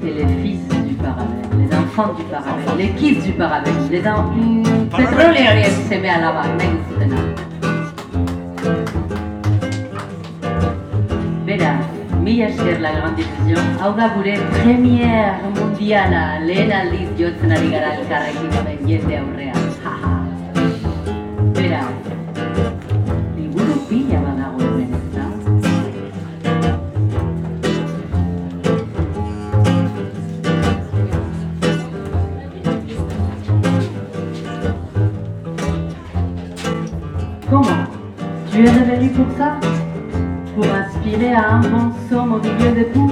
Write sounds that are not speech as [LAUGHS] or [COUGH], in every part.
c'est les fils du paravent, les enfants du paravent, les kids du paravent, les enfants... Petroliarien seme alaba, nahi duzutena. Beraz, mila esker la gran difusion, hau da gure premier mundiala lehen aldiz jotzen ari gara elkarrekin jende aurrean. Pour aspirer à un bon somme au milieu des poux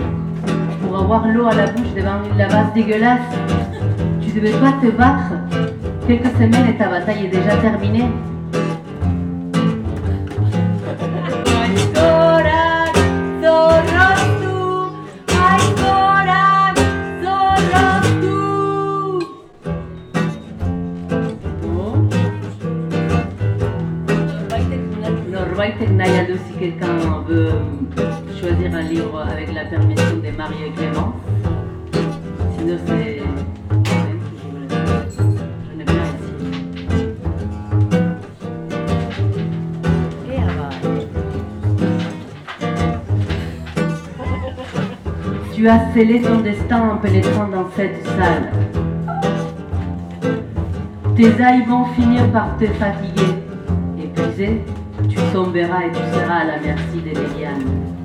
Pour avoir l'eau à la bouche devant une lavasse dégueulasse. Tu devais pas te battre. Quelques semaines et ta bataille est déjà terminée Norbaitek nahi aldu si quelqu'un veut choisir un livre avec la permission de Marie et Clément. Sinon c'est... Tu as scellé ton destin en pénétrant dans cette salle. Tes ailes vont finir par te fatiguer. Épuisé, tu et tu seras à la merci des lianes.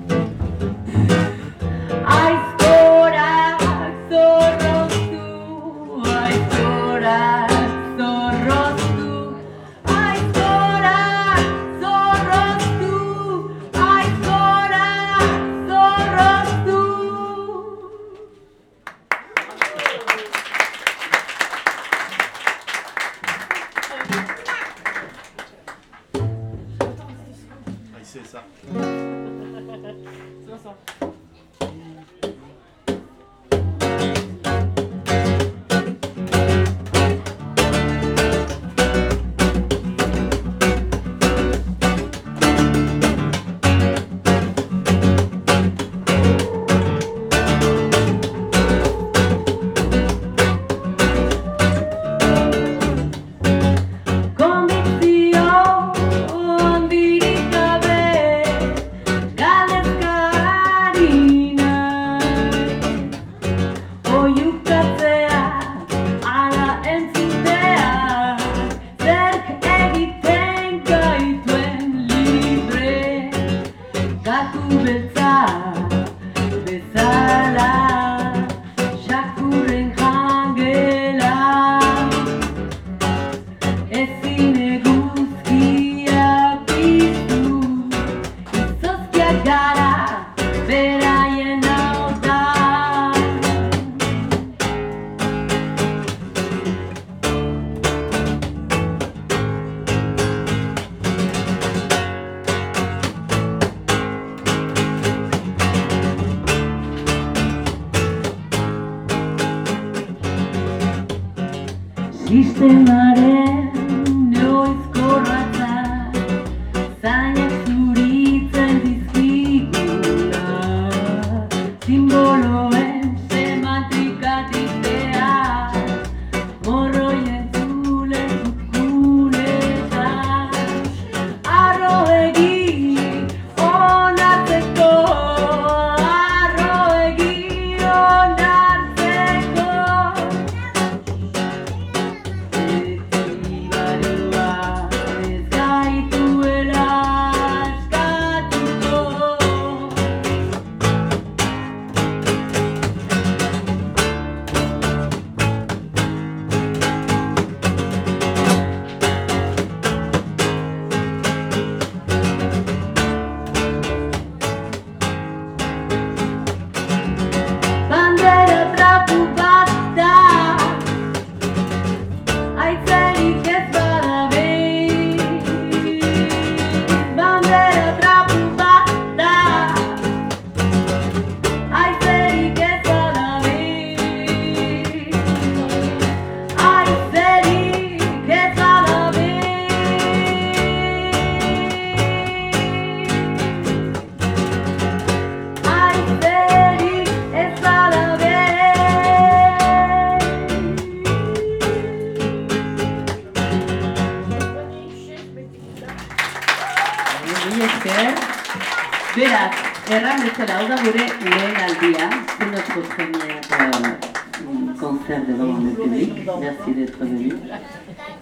Merci d'être venu.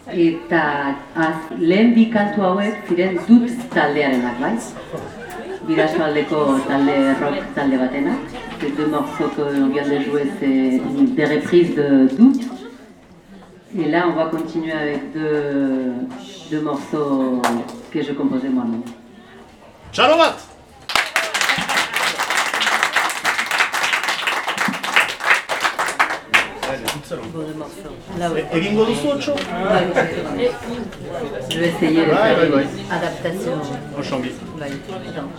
Eta az, lehen bi kantu hauek ziren dut taldearenak, bai? Bidasoaldeko talde rock talde batenak. Ces deux morceaux qu'on vient de jouer, c'est des reprises de doute. Et là, on va continuer avec deux, deux morceaux que je composais moi-même. Txalobat! Egingo duzu otxo? Je vais essayer de Ouais, faire ouais, une ouais. adaptation. Oso ongi. Bai, attends,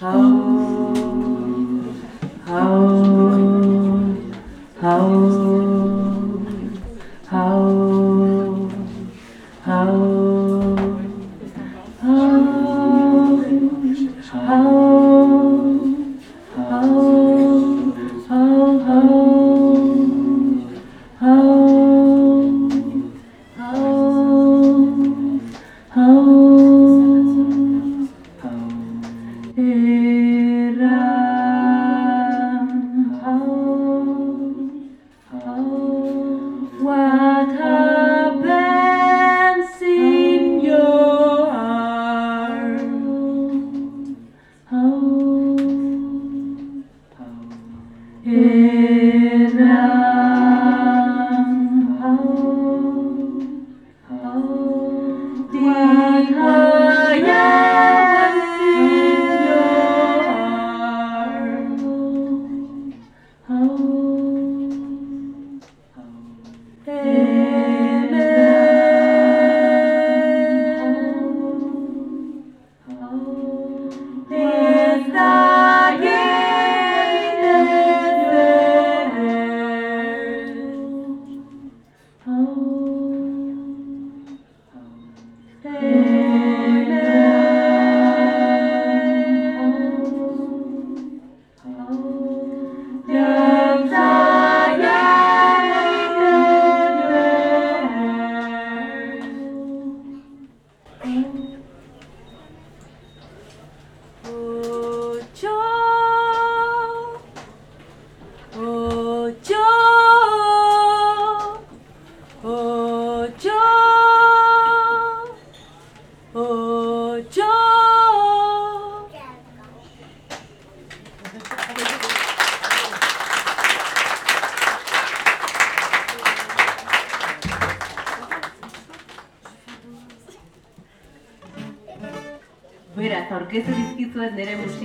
How, how, how. Mm.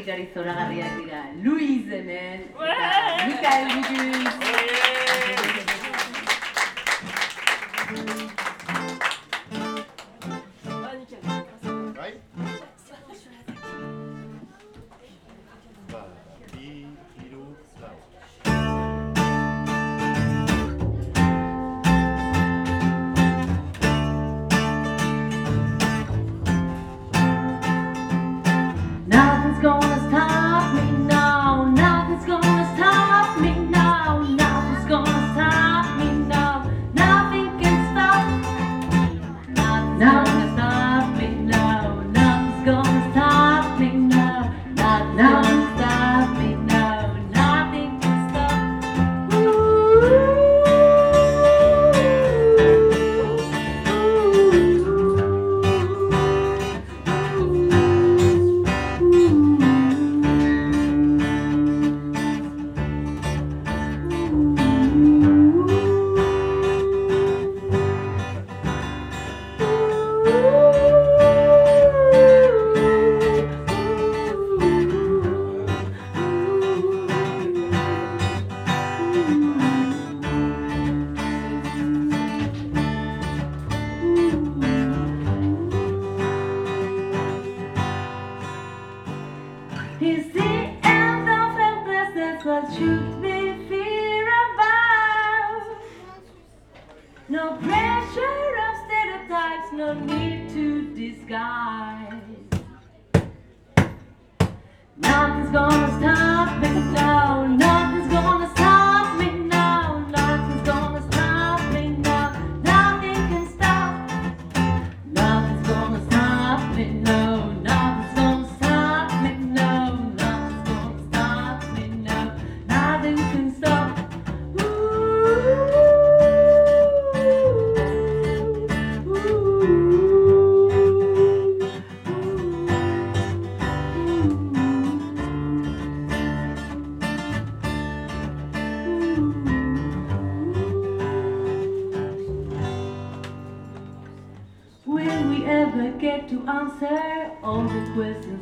egin garrizola garriak.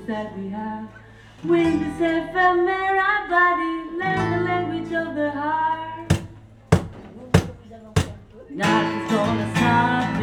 That we have? Will this ephemera body learn the language of the heart? Gonna stop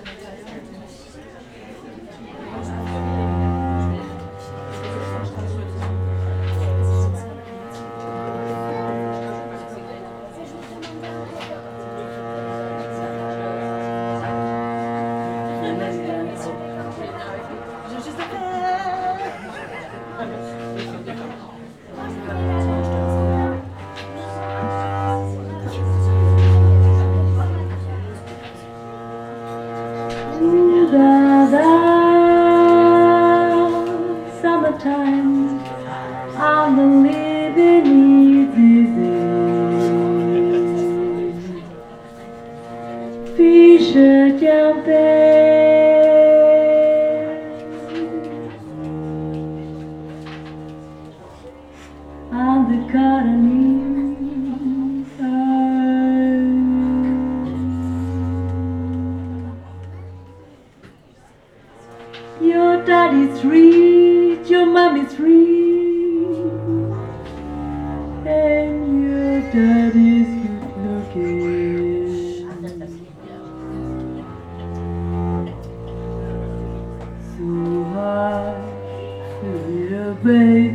da da summertime I'm living baby.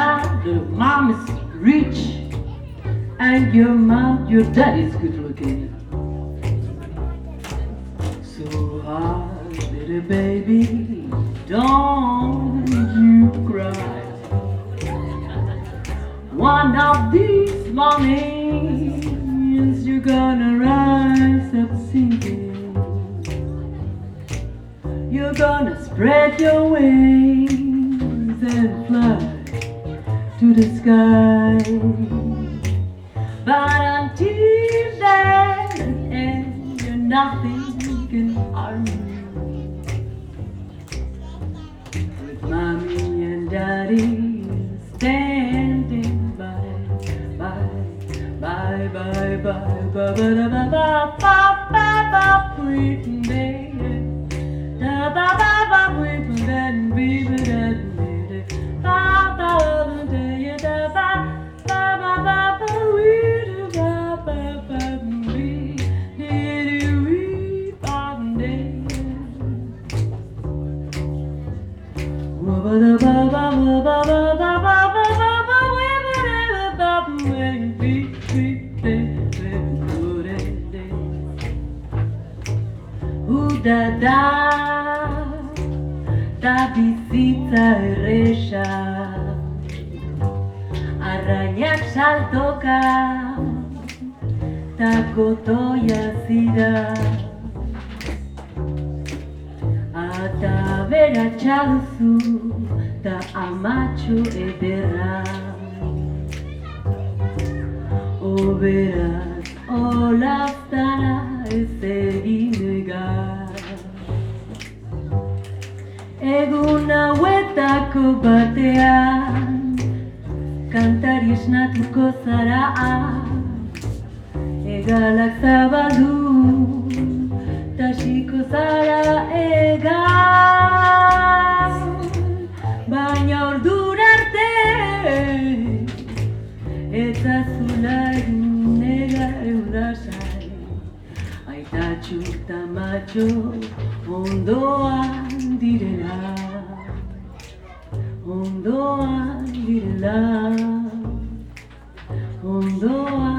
Your the mom is rich, and your mom, your dad is good looking. So hard, little baby, don't you cry. One of these mornings, you're gonna rise up singing. You're gonna spread your wings and fly to the sky. But until then, and nothing can harm me. With mommy and daddy standing by, by, by, by, by, by, by, by, by, by, by, by, pretty baby. Ba ba ba ba, we put that baby that. da Ta bizitza erresa. Arrainak saltoka Ta gotoia zira. Ata bera txalzu Ta amatxo ederra. Oberaz olaztara ez egin egar egun hauetako batean kantari esnatuko zara. Egalak zabaldu tasiko zara ega baina ordura arte eta zula egun ega eurasai aita txuta ondoan direla ondoan direla ondoan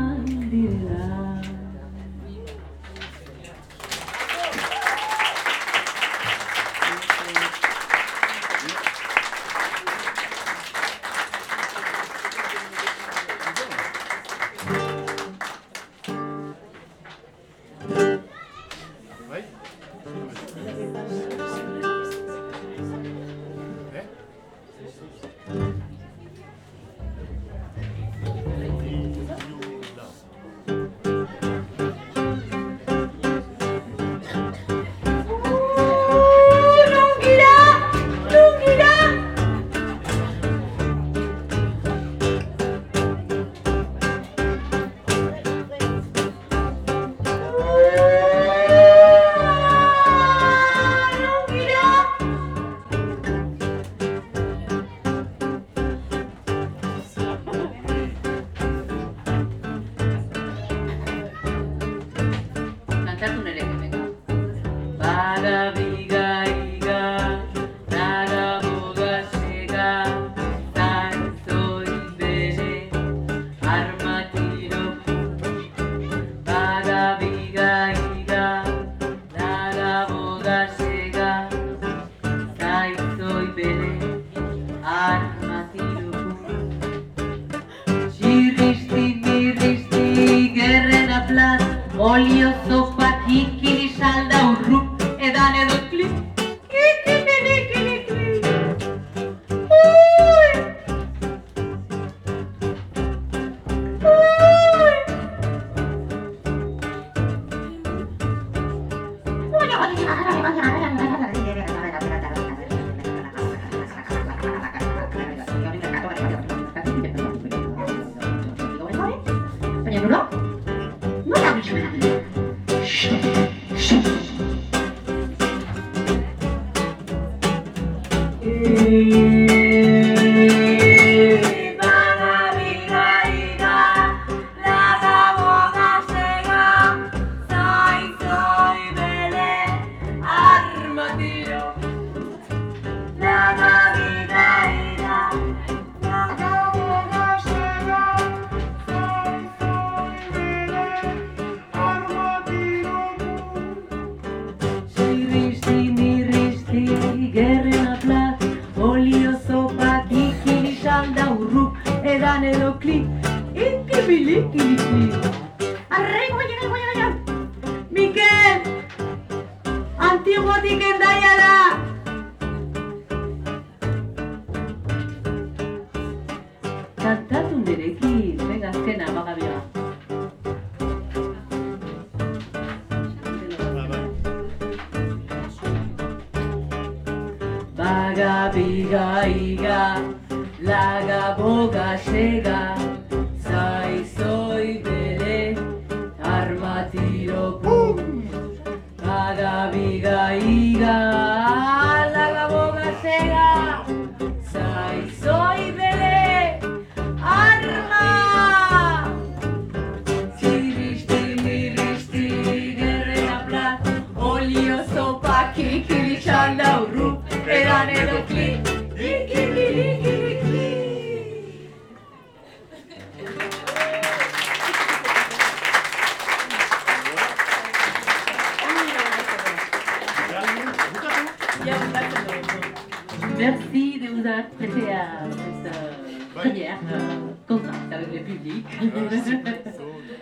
Merci de vous avoir prêté à cette euh, première euh, contact avec le public,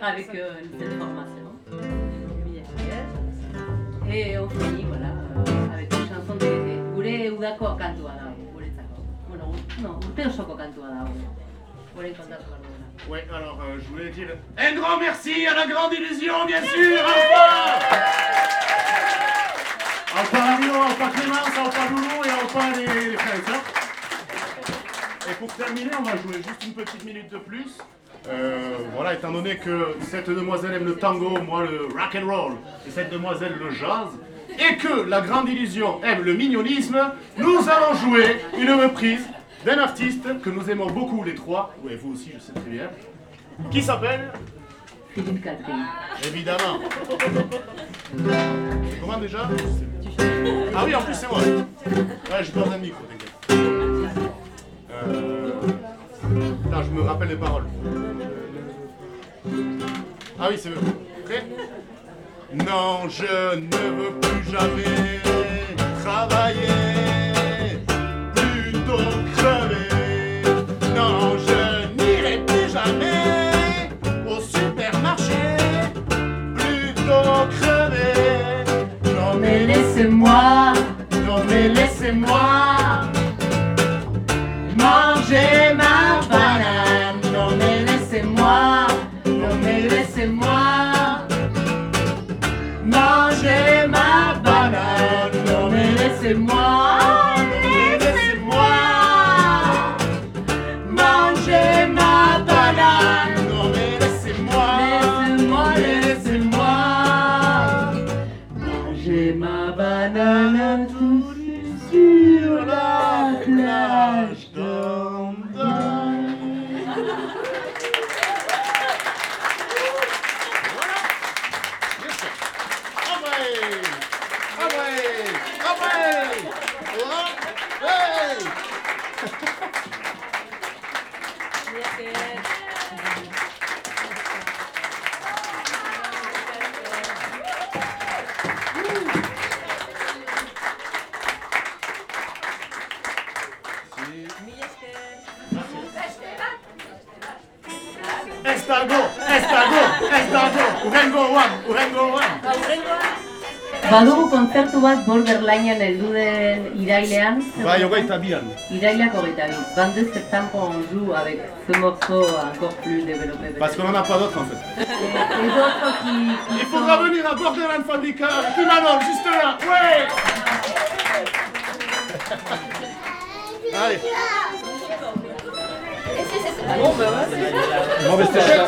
ah, [LAUGHS] avec euh, cette formation. Et on finit voilà, avec une chanson de Ure Udako kantua non, Ouais, alors je voulais dire un grand merci à la grande illusion, bien sûr! Au Clémence, au Loulou et au les, les frères et sœurs. Et pour terminer, on va jouer juste une petite minute de plus. Euh, voilà, étant donné que cette demoiselle aime le tango, moi le rock and roll, et cette demoiselle le jazz, et que la grande illusion aime le mignonisme, nous allons jouer une reprise d'un artiste que nous aimons beaucoup les trois, et vous aussi je sais très bien, qui s'appelle, Philippe évidemment, comment déjà? Ah oui, en plus c'est moi. Ouais, j'ai besoin d'un micro, t'inquiète. Euh... Je me rappelle les paroles. Ah oui, c'est. Prêt Non, je ne veux plus jamais travailler, Mais laissez-moi, mais laissez-moi Badugu kontzertu bat borderlinean heldu den irailean. Bai, hogeita bian. Irailak hogeita bi. 22 septembre, on joue avec ce morceau encore plus développé. Parce qu'on en a pas d'autres en fait. Et, et d'autres qui, qui Il faudra sont- venir à Borderland Fabrica juste là. Ouais Allez. Bon, ben ouais. Bon, ben, c'était ça.